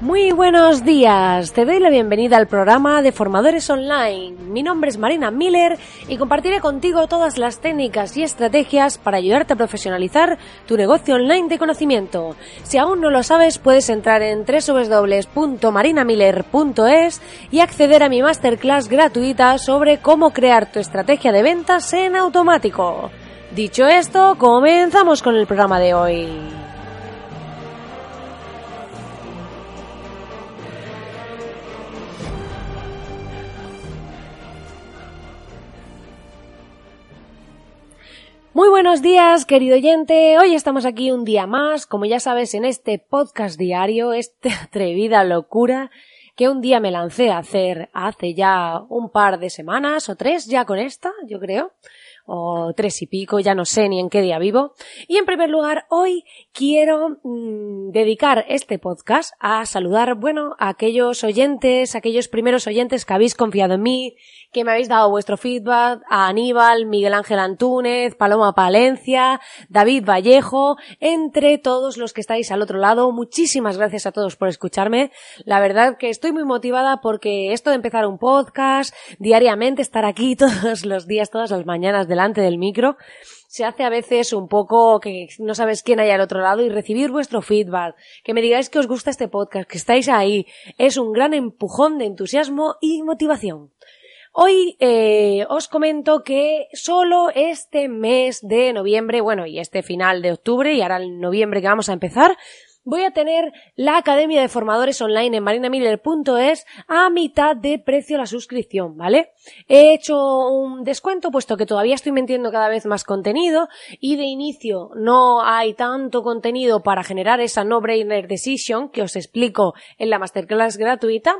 Muy buenos días, te doy la bienvenida al programa de Formadores Online. Mi nombre es Marina Miller y compartiré contigo todas las técnicas y estrategias para ayudarte a profesionalizar tu negocio online de conocimiento. Si aún no lo sabes, puedes entrar en www.marinamiller.es y acceder a mi masterclass gratuita sobre cómo crear tu estrategia de ventas en automático. Dicho esto, comenzamos con el programa de hoy. Muy buenos días, querido oyente. Hoy estamos aquí un día más, como ya sabes, en este podcast diario, esta atrevida locura que un día me lancé a hacer hace ya un par de semanas o tres ya con esta, yo creo o tres y pico, ya no sé ni en qué día vivo. Y en primer lugar, hoy quiero mmm, dedicar este podcast a saludar, bueno, a aquellos oyentes, aquellos primeros oyentes que habéis confiado en mí, que me habéis dado vuestro feedback, a Aníbal, Miguel Ángel Antúnez, Paloma Palencia, David Vallejo, entre todos los que estáis al otro lado. Muchísimas gracias a todos por escucharme. La verdad que estoy muy motivada porque esto de empezar un podcast diariamente, estar aquí todos los días, todas las mañanas delante del micro, se hace a veces un poco que no sabes quién hay al otro lado y recibir vuestro feedback, que me digáis que os gusta este podcast, que estáis ahí, es un gran empujón de entusiasmo y motivación. Hoy eh, os comento que solo este mes de noviembre, bueno, y este final de octubre y ahora el noviembre que vamos a empezar, voy a tener la Academia de Formadores Online en marinamiller.es a mitad de precio la suscripción, ¿vale? He hecho un descuento puesto que todavía estoy metiendo cada vez más contenido y de inicio no hay tanto contenido para generar esa no-brainer decision que os explico en la masterclass gratuita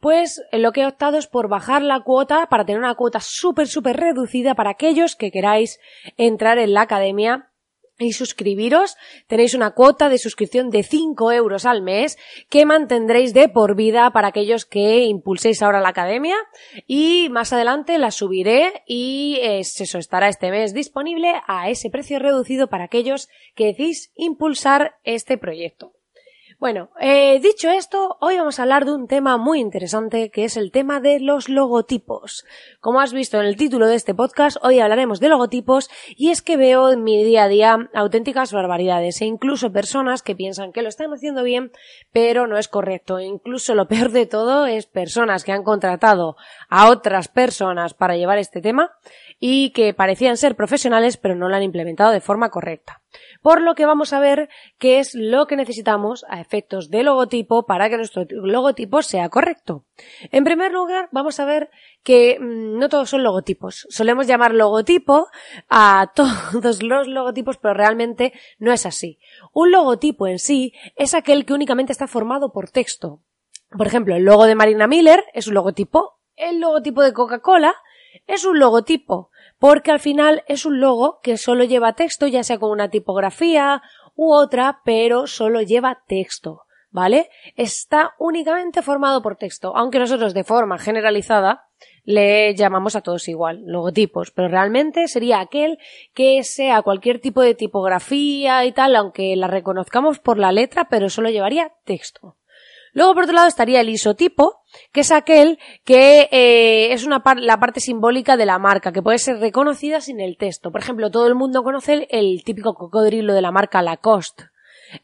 pues lo que he optado es por bajar la cuota para tener una cuota súper, súper reducida para aquellos que queráis entrar en la academia y suscribiros. Tenéis una cuota de suscripción de 5 euros al mes que mantendréis de por vida para aquellos que impulséis ahora la academia y más adelante la subiré y eso estará este mes disponible a ese precio reducido para aquellos que decís impulsar este proyecto. Bueno, eh, dicho esto, hoy vamos a hablar de un tema muy interesante que es el tema de los logotipos. Como has visto en el título de este podcast, hoy hablaremos de logotipos y es que veo en mi día a día auténticas barbaridades e incluso personas que piensan que lo están haciendo bien, pero no es correcto. Incluso lo peor de todo es personas que han contratado a otras personas para llevar este tema y que parecían ser profesionales pero no lo han implementado de forma correcta por lo que vamos a ver qué es lo que necesitamos a efectos de logotipo para que nuestro logotipo sea correcto. En primer lugar, vamos a ver que mmm, no todos son logotipos. Solemos llamar logotipo a todos los logotipos, pero realmente no es así. Un logotipo en sí es aquel que únicamente está formado por texto. Por ejemplo, el logo de Marina Miller es un logotipo. El logotipo de Coca-Cola es un logotipo porque al final es un logo que solo lleva texto, ya sea con una tipografía u otra, pero solo lleva texto. ¿Vale? Está únicamente formado por texto, aunque nosotros de forma generalizada le llamamos a todos igual, logotipos, pero realmente sería aquel que sea cualquier tipo de tipografía y tal, aunque la reconozcamos por la letra, pero solo llevaría texto. Luego, por otro lado, estaría el isotipo, que es aquel que eh, es una la parte simbólica de la marca, que puede ser reconocida sin el texto. Por ejemplo, todo el mundo conoce el, el típico cocodrilo de la marca Lacoste.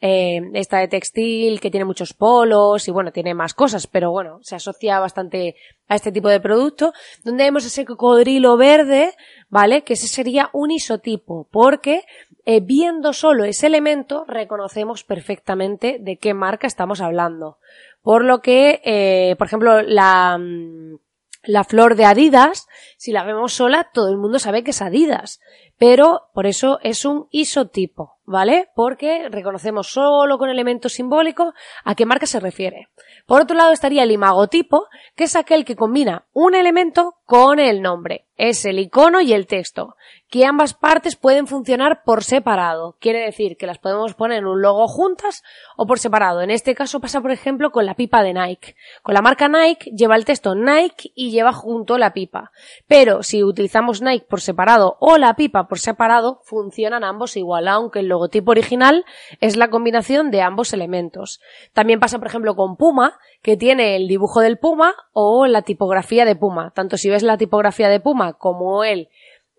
Eh, esta de textil que tiene muchos polos y bueno, tiene más cosas, pero bueno, se asocia bastante a este tipo de producto, donde vemos ese cocodrilo verde, ¿vale? Que ese sería un isotipo, porque eh, viendo solo ese elemento reconocemos perfectamente de qué marca estamos hablando. Por lo que, eh, por ejemplo, la, mm, la flor de Adidas Si la vemos sola, todo el mundo sabe que es Adidas. Pero por eso es un isotipo, ¿vale? Porque reconocemos solo con elemento simbólico a qué marca se refiere. Por otro lado estaría el imagotipo, que es aquel que combina un elemento con el nombre. Es el icono y el texto que ambas partes pueden funcionar por separado. Quiere decir que las podemos poner en un logo juntas o por separado. En este caso pasa, por ejemplo, con la pipa de Nike. Con la marca Nike lleva el texto Nike y lleva junto la pipa. Pero si utilizamos Nike por separado o la pipa por separado, funcionan ambos igual, aunque el logotipo original es la combinación de ambos elementos. También pasa, por ejemplo, con Puma, que tiene el dibujo del Puma o la tipografía de Puma. Tanto si ves la tipografía de Puma como el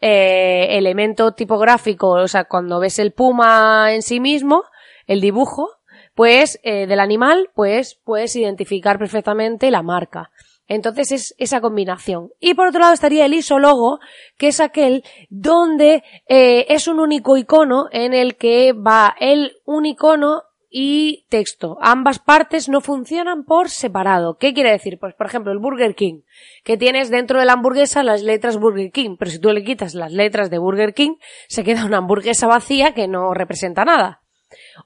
eh, elemento tipográfico, o sea, cuando ves el puma en sí mismo, el dibujo, pues eh, del animal, pues puedes identificar perfectamente la marca. Entonces es esa combinación. Y por otro lado estaría el isólogo, que es aquel donde eh, es un único icono en el que va el un icono y texto. Ambas partes no funcionan por separado. ¿Qué quiere decir? Pues, por ejemplo, el Burger King, que tienes dentro de la hamburguesa las letras Burger King, pero si tú le quitas las letras de Burger King, se queda una hamburguesa vacía que no representa nada.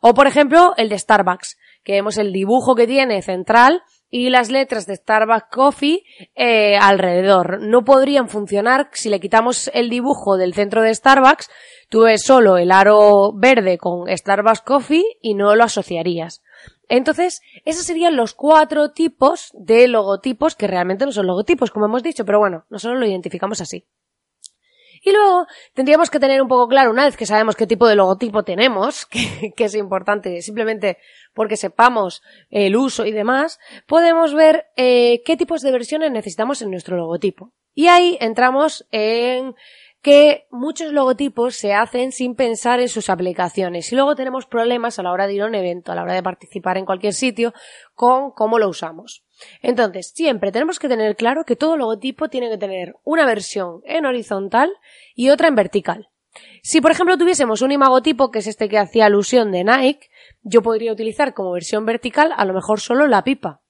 O, por ejemplo, el de Starbucks, que vemos el dibujo que tiene central y las letras de Starbucks Coffee eh, alrededor. No podrían funcionar si le quitamos el dibujo del centro de Starbucks, tú ves solo el aro verde con Starbucks Coffee y no lo asociarías. Entonces, esos serían los cuatro tipos de logotipos que realmente no son logotipos, como hemos dicho, pero bueno, nosotros lo identificamos así. Y luego tendríamos que tener un poco claro, una vez que sabemos qué tipo de logotipo tenemos, que, es importante simplemente porque sepamos el uso y demás, podemos ver eh, qué tipos de versiones necesitamos en nuestro logotipo. Y ahí entramos en que muchos logotipos se hacen sin pensar en sus aplicaciones y luego tenemos problemas a la hora de ir a un evento, a la hora de participar en cualquier sitio con cómo lo usamos. Entonces, siempre tenemos que tener claro que todo logotipo tiene que tener una versión en horizontal y otra en vertical. Si por ejemplo tuviésemos un imagotipo, que es este que hacía alusión de Nike, yo podría utilizar como versión vertical a lo mejor solo la pipa.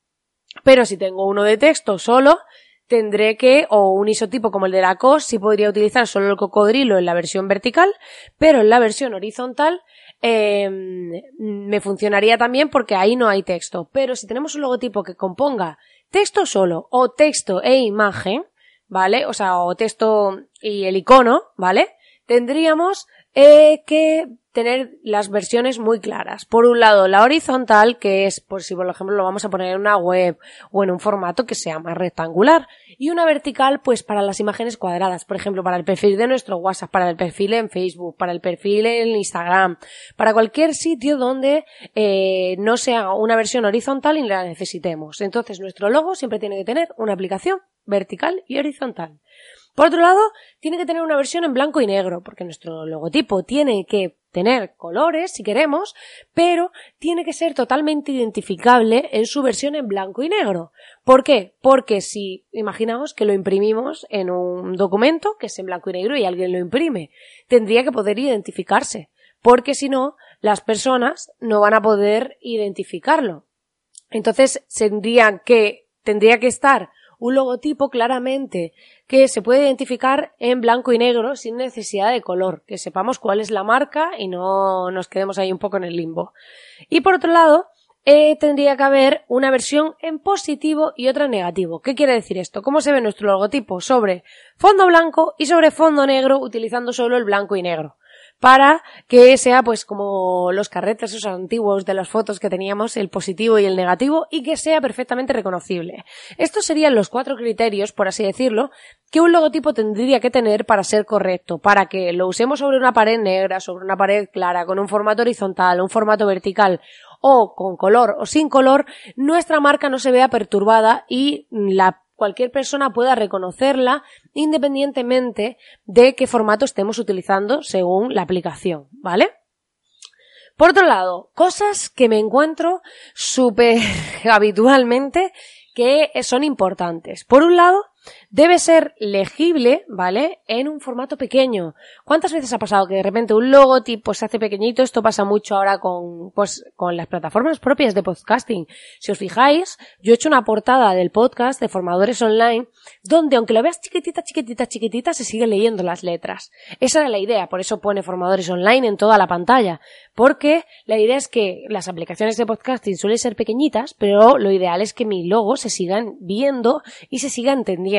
Pero si tengo uno de texto solo, tendré que, o un isotipo como el de la COS, sí podría utilizar solo el cocodrilo en la versión vertical, pero en la versión horizontal em, me funcionaría también porque ahí no hay texto. Pero si tenemos un logotipo que componga texto solo o texto e imagen, ¿vale? O sea, o texto y el icono, ¿vale? Tendríamos eh, que tener las versiones muy claras. Por un lado, la horizontal, que es, por si por ejemplo lo vamos a poner en una web o en un formato que sea más rectangular. Y una vertical, pues para las imágenes cuadradas. Por ejemplo, para el perfil de nuestro WhatsApp, para el perfil en Facebook, para el perfil en Instagram, para cualquier sitio donde eh, no sea una versión horizontal y la necesitemos. Entonces, nuestro logo siempre tiene que tener una aplicación vertical y horizontal. Por otro lado, tiene que tener una versión en blanco y negro, porque nuestro logotipo tiene que tener colores si queremos, pero tiene que ser totalmente identificable en su versión en blanco y negro. ¿Por qué? Porque si imaginamos que lo imprimimos en un documento que es en blanco y negro y alguien lo imprime, tendría que poder identificarse, porque si no, las personas no van a poder identificarlo. Entonces tendría que, tendría que estar un logotipo claramente que se puede identificar en blanco y negro sin necesidad de color, que sepamos cuál es la marca y no nos quedemos ahí un poco en el limbo. Y por otro lado, eh, tendría que haber una versión en positivo y otra en negativo. ¿Qué quiere decir esto? ¿Cómo se ve nuestro logotipo? Sobre fondo blanco y sobre fondo negro utilizando solo el blanco y negro para que sea pues como los carretes esos antiguos de las fotos que teníamos, el positivo y el negativo, y que sea perfectamente reconocible. Estos serían los cuatro criterios, por así decirlo, que un logotipo tendría que tener para ser correcto, para que lo usemos sobre una pared negra, sobre una pared clara, con un formato horizontal, un formato vertical, o con color o sin color, nuestra marca no se vea perturbada y la cualquier persona pueda reconocerla independientemente de qué formato estemos utilizando según la aplicación, ¿vale? Por otro lado, cosas que me encuentro súper habitualmente que son importantes. Por un lado, debe ser legible, ¿vale? En un formato pequeño. ¿Cuántas veces ha pasado que de repente un logotipo se hace pequeñito? Esto pasa mucho ahora con, pues, con las plataformas propias de podcasting. Si os fijáis, yo he hecho una portada del podcast de formadores online donde aunque lo veas chiquitita, chiquitita, chiquitita, se siguen leyendo las letras. Esa era la idea, por eso pone formadores online en toda la pantalla. Porque la idea es que las aplicaciones de podcasting suelen ser pequeñitas, pero lo ideal es que mi logo se sigan viendo y se siga entendiendo.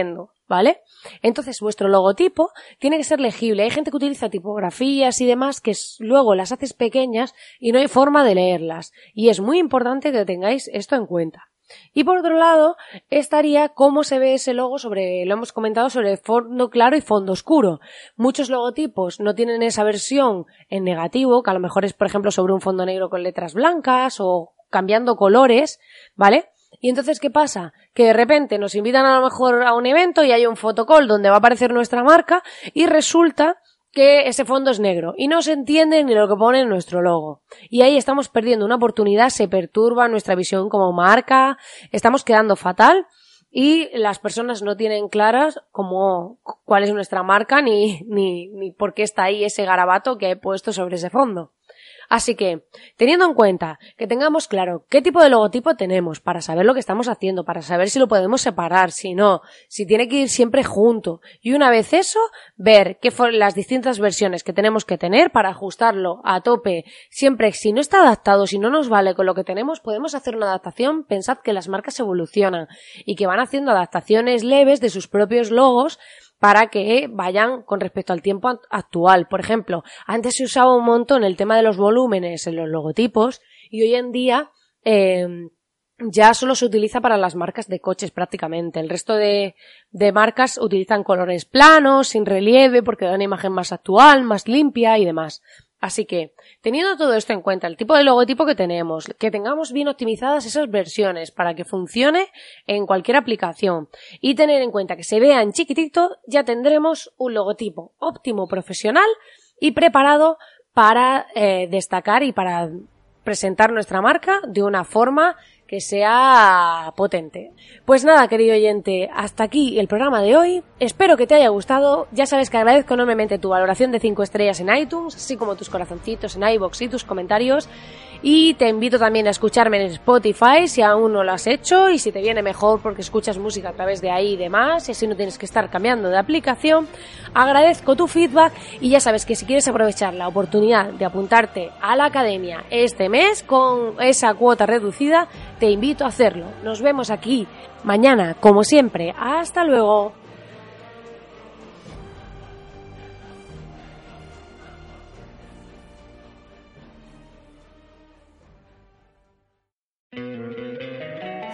¿Vale? Entonces vuestro logotipo tiene que ser legible. Hay gente que utiliza tipografías y demás que luego las haces pequeñas y no hay forma de leerlas. Y es muy importante que tengáis esto en cuenta. Y por otro lado, estaría cómo se ve ese logo sobre, lo hemos comentado sobre fondo claro y fondo oscuro. Muchos logotipos no tienen esa versión en negativo, que a lo mejor es, por ejemplo, sobre un fondo negro con letras blancas o cambiando colores, ¿vale? Y entonces, ¿qué pasa? Que de repente nos invitan a lo mejor a un evento y hay un fotocall donde va a aparecer nuestra marca y resulta que ese fondo es negro y no se entiende ni lo que pone nuestro logo. Y ahí estamos perdiendo una oportunidad, se perturba nuestra visión como marca, estamos quedando fatal y las personas no tienen claras cómo, cuál es nuestra marca ni, ni, ni por qué está ahí ese garabato que he puesto sobre ese fondo. Así que, teniendo en cuenta que tengamos claro qué tipo de logotipo tenemos para saber lo que estamos haciendo, para saber si lo podemos separar, si no, si tiene que ir siempre junto, y una vez eso, ver qué fueron las distintas versiones que tenemos que tener para ajustarlo a tope. Siempre, si no está adaptado, si no nos vale con lo que tenemos, podemos hacer una adaptación. Pensad que las marcas evolucionan y que van haciendo adaptaciones leves de sus propios logos para que vayan con respecto al tiempo actual. Por ejemplo, antes se usaba un montón el tema de los volúmenes en los logotipos y hoy en día em, ya solo se utiliza para las marcas de coches prácticamente. El resto de, de marcas utilizan colores planos, sin relieve, porque da una imagen más actual, más limpia y demás. Así que, teniendo todo esto en cuenta, el tipo de logotipo que tenemos, que tengamos bien optimizadas esas versiones para que funcione en cualquier aplicación y tener en cuenta que se vea en chiquitito, ya tendremos un logotipo óptimo profesional y preparado para eh, destacar y para presentar nuestra marca de una forma que sea potente. Pues nada, querido oyente, hasta aquí el programa de hoy. Espero que te haya gustado. Ya sabes que agradezco enormemente tu valoración de 5 estrellas en iTunes, así como tus corazoncitos en iBox y tus comentarios. Y te invito también a escucharme en Spotify si aún no lo has hecho y si te viene mejor porque escuchas música a través de ahí y demás y así no tienes que estar cambiando de aplicación. Agradezco tu feedback y ya sabes que si quieres aprovechar la oportunidad de apuntarte a la academia este mes con esa cuota reducida, te invito a hacerlo. Nos vemos aquí mañana, como siempre. Hasta luego.